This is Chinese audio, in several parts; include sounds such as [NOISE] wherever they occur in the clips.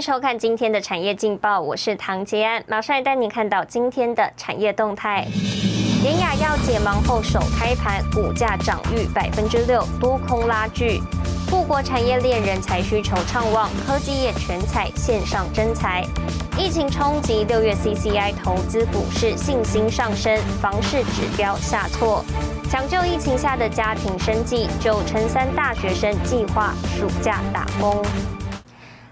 收看今天的产业劲报，我是唐杰安，马上带你看到今天的产业动态。典雅药解盲后首开盘，股价涨逾百分之六，多空拉锯。富国产业链人才需求畅旺，科技业全彩线上征才。疫情冲击，六月 CCI 投资股市信心上升，房市指标下挫。抢救疫情下的家庭生计，九成三大学生计划暑假打工。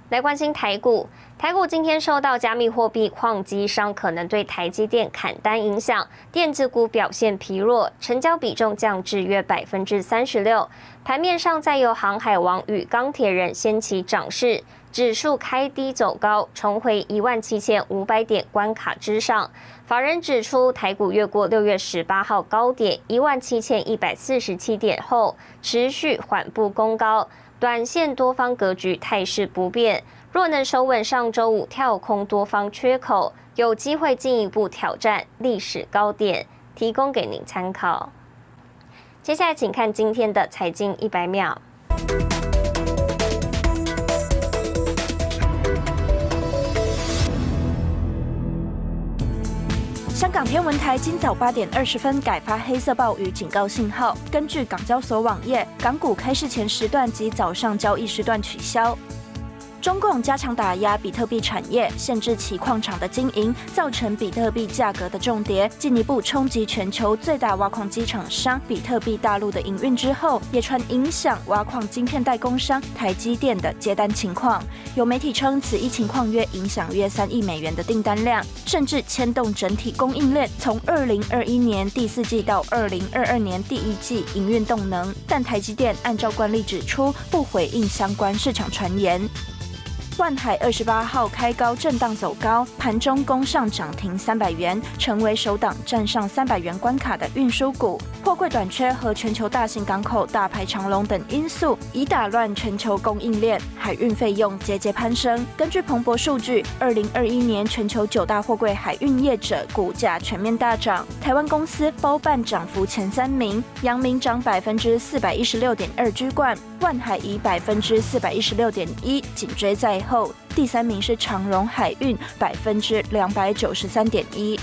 来关心台股，台股今天受到加密货币矿机商可能对台积电砍单影响，电子股表现疲弱，成交比重降至约百分之三十六。盘面上再由航海王与钢铁人掀起涨势，指数开低走高，重回一万七千五百点关卡之上。法人指出，台股越过六月十八号高点一万七千一百四十七点后，持续缓步攻高。短线多方格局态势不变，若能守稳上周五跳空多方缺口，有机会进一步挑战历史高点，提供给您参考。接下来，请看今天的财经一百秒。天文台今早八点二十分改发黑色暴雨警告信号。根据港交所网页，港股开市前时段及早上交易时段取消。中共加强打压比特币产业，限制其矿场的经营，造成比特币价格的重跌，进一步冲击全球最大挖矿机厂商比特币大陆的营运之后，也传影响挖矿晶片代工商台积电的接单情况。有媒体称，此一情况约影响约三亿美元的订单量，甚至牵动整体供应链从二零二一年第四季到二零二二年第一季营运动能。但台积电按照惯例指出，不回应相关市场传言。万海二十八号开高震荡走高，盘中攻上涨停三百元，成为首档站上三百元关卡的运输股。货柜短缺和全球大型港口大排长龙等因素，已打乱全球供应链，海运费用节节攀升。根据彭博数据，二零二一年全球九大货柜海运业者股价全面大涨，台湾公司包办涨幅前三名，阳明涨百分之四百一十六点二居冠，万海以百分之四百一十六点一紧追在。后第三名是长荣海运，百分之两百九十三点一。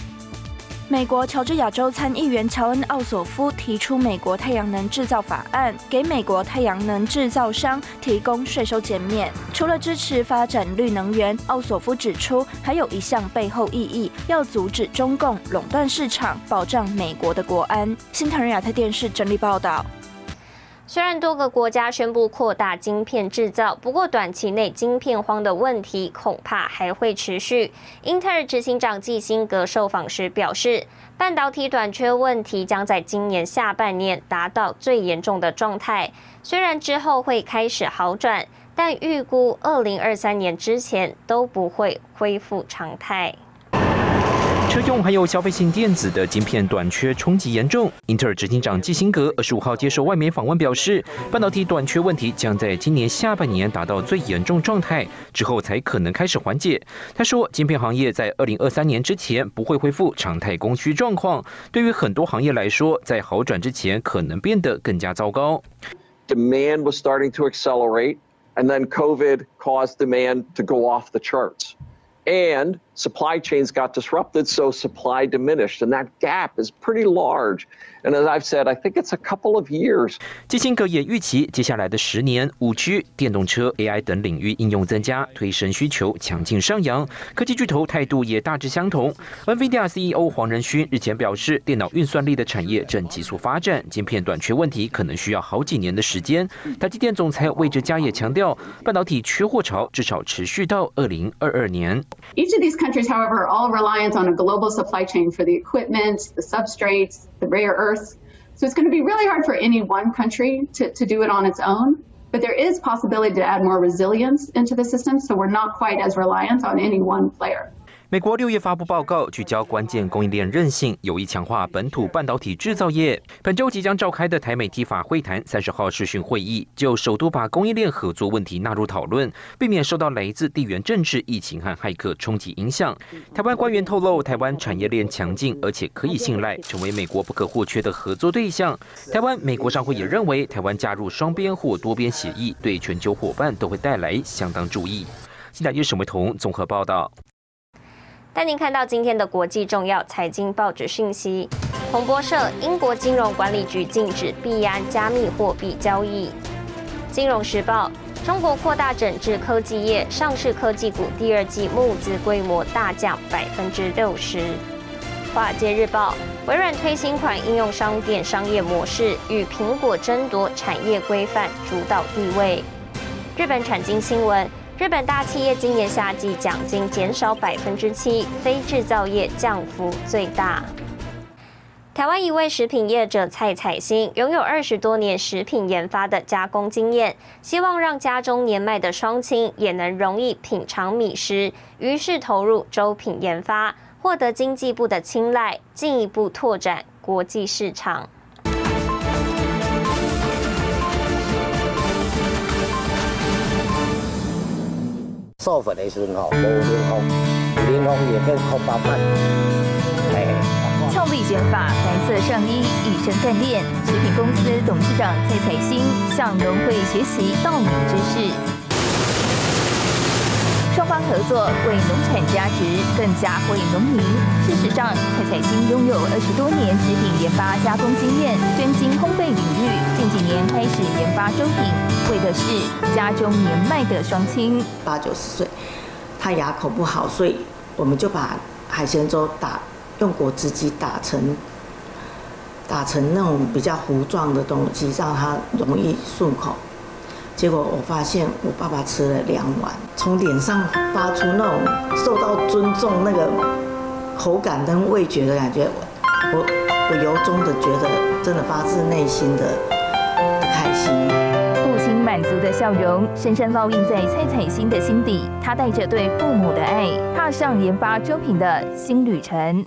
美国乔治亚州参议员乔恩·奥索夫提出美国太阳能制造法案，给美国太阳能制造商提供税收减免。除了支持发展绿能源，奥索夫指出还有一项背后意义，要阻止中共垄断市场，保障美国的国安。新唐人亚太电视整理报道。虽然多个国家宣布扩大晶片制造，不过短期内晶片荒的问题恐怕还会持续。英特尔执行长季辛格受访时表示，半导体短缺问题将在今年下半年达到最严重的状态。虽然之后会开始好转，但预估二零二三年之前都不会恢复常态。车用还有消费性电子的晶片短缺冲击严重。英特尔执行长基辛格二十五号接受外媒访问表示，半导体短缺问题将在今年下半年达到最严重状态，之后才可能开始缓解。他说，晶片行业在二零二三年之前不会恢复常态供需状况。对于很多行业来说，在好转之前可能变得更加糟糕。Demand was starting to accelerate, and then COVID caused demand to go off the charts. and supply chains got disrupted, so supply diminished, and that gap is pretty large. And as I've said, I think it's a couple of years. 基辛格也预期，接下来的十年，五 G、电动车、AI 等领域应用增加，推升需求强劲上扬。科技巨头态度也大致相同。NVIDIA CEO 黄仁勋日前表示，电脑运算力的产业正急速发展，晶片短缺问题可能需要好几年的时间。台积电总裁魏哲嘉也强调，半导体缺货潮至少持续到二零二二年。Each of these countries, however, are all reliant on a global supply chain for the equipment, the substrates, the rare earths. So it's going to be really hard for any one country to, to do it on its own. But there is possibility to add more resilience into the system, so we're not quite as reliant on any one player. 美国六月发布报告，聚焦关键供应链韧性，有意强化本土半导体制造业。本周即将召开的台美提法会谈三十号视讯会议，就首度把供应链合作问题纳入讨论，避免受到来自地缘政治、疫情和骇客冲击影响。台湾官员透露，台湾产业链强劲，而且可以信赖，成为美国不可或缺的合作对象。台湾美国商会也认为，台湾加入双边或多边协议，对全球伙伴都会带来相当注意。新台一沈维彤综合报道。带您看到今天的国际重要财经报纸讯息。彭博社：英国金融管理局禁止币安加密货币交易。金融时报：中国扩大整治科技业，上市科技股第二季募资规模大降百分之六十。华尔街日报：微软推新款应用商店商业模式，与苹果争夺产业规范主导地位。日本产经新闻。日本大企业今年夏季奖金减少百分之七，非制造业降幅最大。台湾一位食品业者蔡彩欣拥有二十多年食品研发的加工经验，希望让家中年迈的双亲也能容易品尝米食，于是投入粥品研发，获得经济部的青睐，进一步拓展国际市场。授粉的时候，无连风，连风也跟空包饭。俏丽卷发，白色上衣，一身干练。食品公司董事长蔡彩星向农会学习稻米知识。合作，为农产加值，更加惠农民。事实上，蔡彩欣拥有二十多年食品研发加工经验，专精烘焙领域。近几年开始研发粥品，为的是家中年迈的双亲，八九十岁，他牙口不好，所以我们就把海鲜粥打用果汁机打成打成那种比较糊状的东西，让它容易顺口。结果我发现我爸爸吃了两碗，从脸上发出那种受到尊重、那个口感跟味觉的感觉，我我由衷的觉得，真的发自内心的开心。父亲满足的笑容深深烙印在蔡彩欣的心底，他带着对父母的爱，踏上研发粥品的新旅程。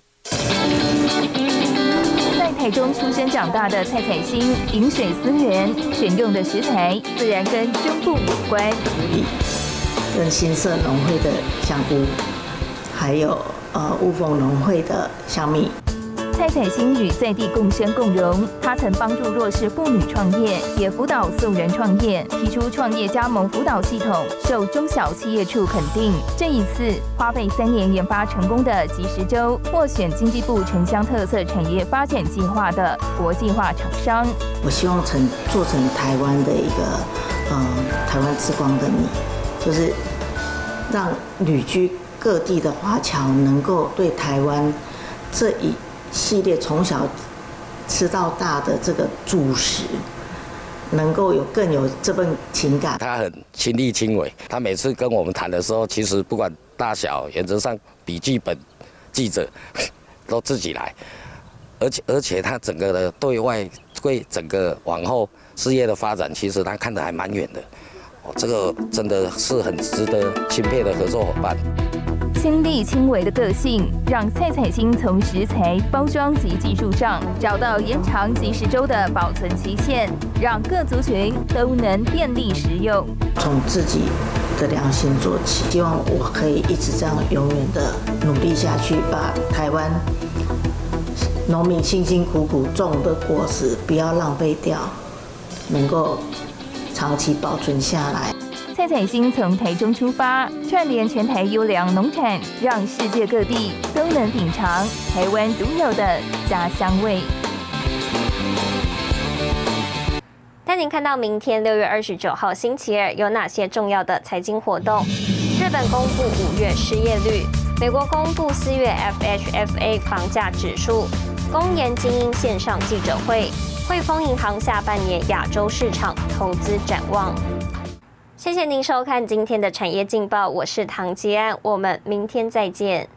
台中出生长大的蔡彩欣，饮水思源，选用的食材自然跟胸部有关。跟新色农会的香菇，还有呃雾峰农会的香米。蔡彩欣与在地共生共荣，她曾帮助弱势妇女创业，也辅导素人创业，提出创业加盟辅导系统，受中小企业处肯定。这一次花费三年研发成功的即时粥，获选经济部城乡特色产业发展计划的国际化厂商。我希望成做成台湾的一个，嗯，台湾之光的你，就是让旅居各地的华侨能够对台湾这一。系列从小吃到大的这个主食，能够有更有这份情感。他很亲力亲为，他每次跟我们谈的时候，其实不管大小，原则上笔记本记者 [LAUGHS] 都自己来，而且而且他整个的对外对整个往后事业的发展，其实他看得还蛮远的。哦，这个真的是很值得钦佩的合作伙伴。亲力亲为的个性，让蔡彩青从食材、包装及技术上找到延长即食粥的保存期限，让各族群都能便利食用。从自己的良心做起，希望我可以一直这样永远的努力下去，把台湾农民辛辛苦苦种的果实不要浪费掉，能够长期保存下来。彩星从台中出发，串联全台优良农产，让世界各地都能品尝台湾独有的家乡味。带您看到明天六月二十九号星期二有哪些重要的财经活动？日本公布五月失业率，美国公布四月 FHFA 房价指数，公研精英线上记者会，汇丰银行下半年亚洲市场投资展望。谢谢您收看今天的产业劲报，我是唐吉安，我们明天再见。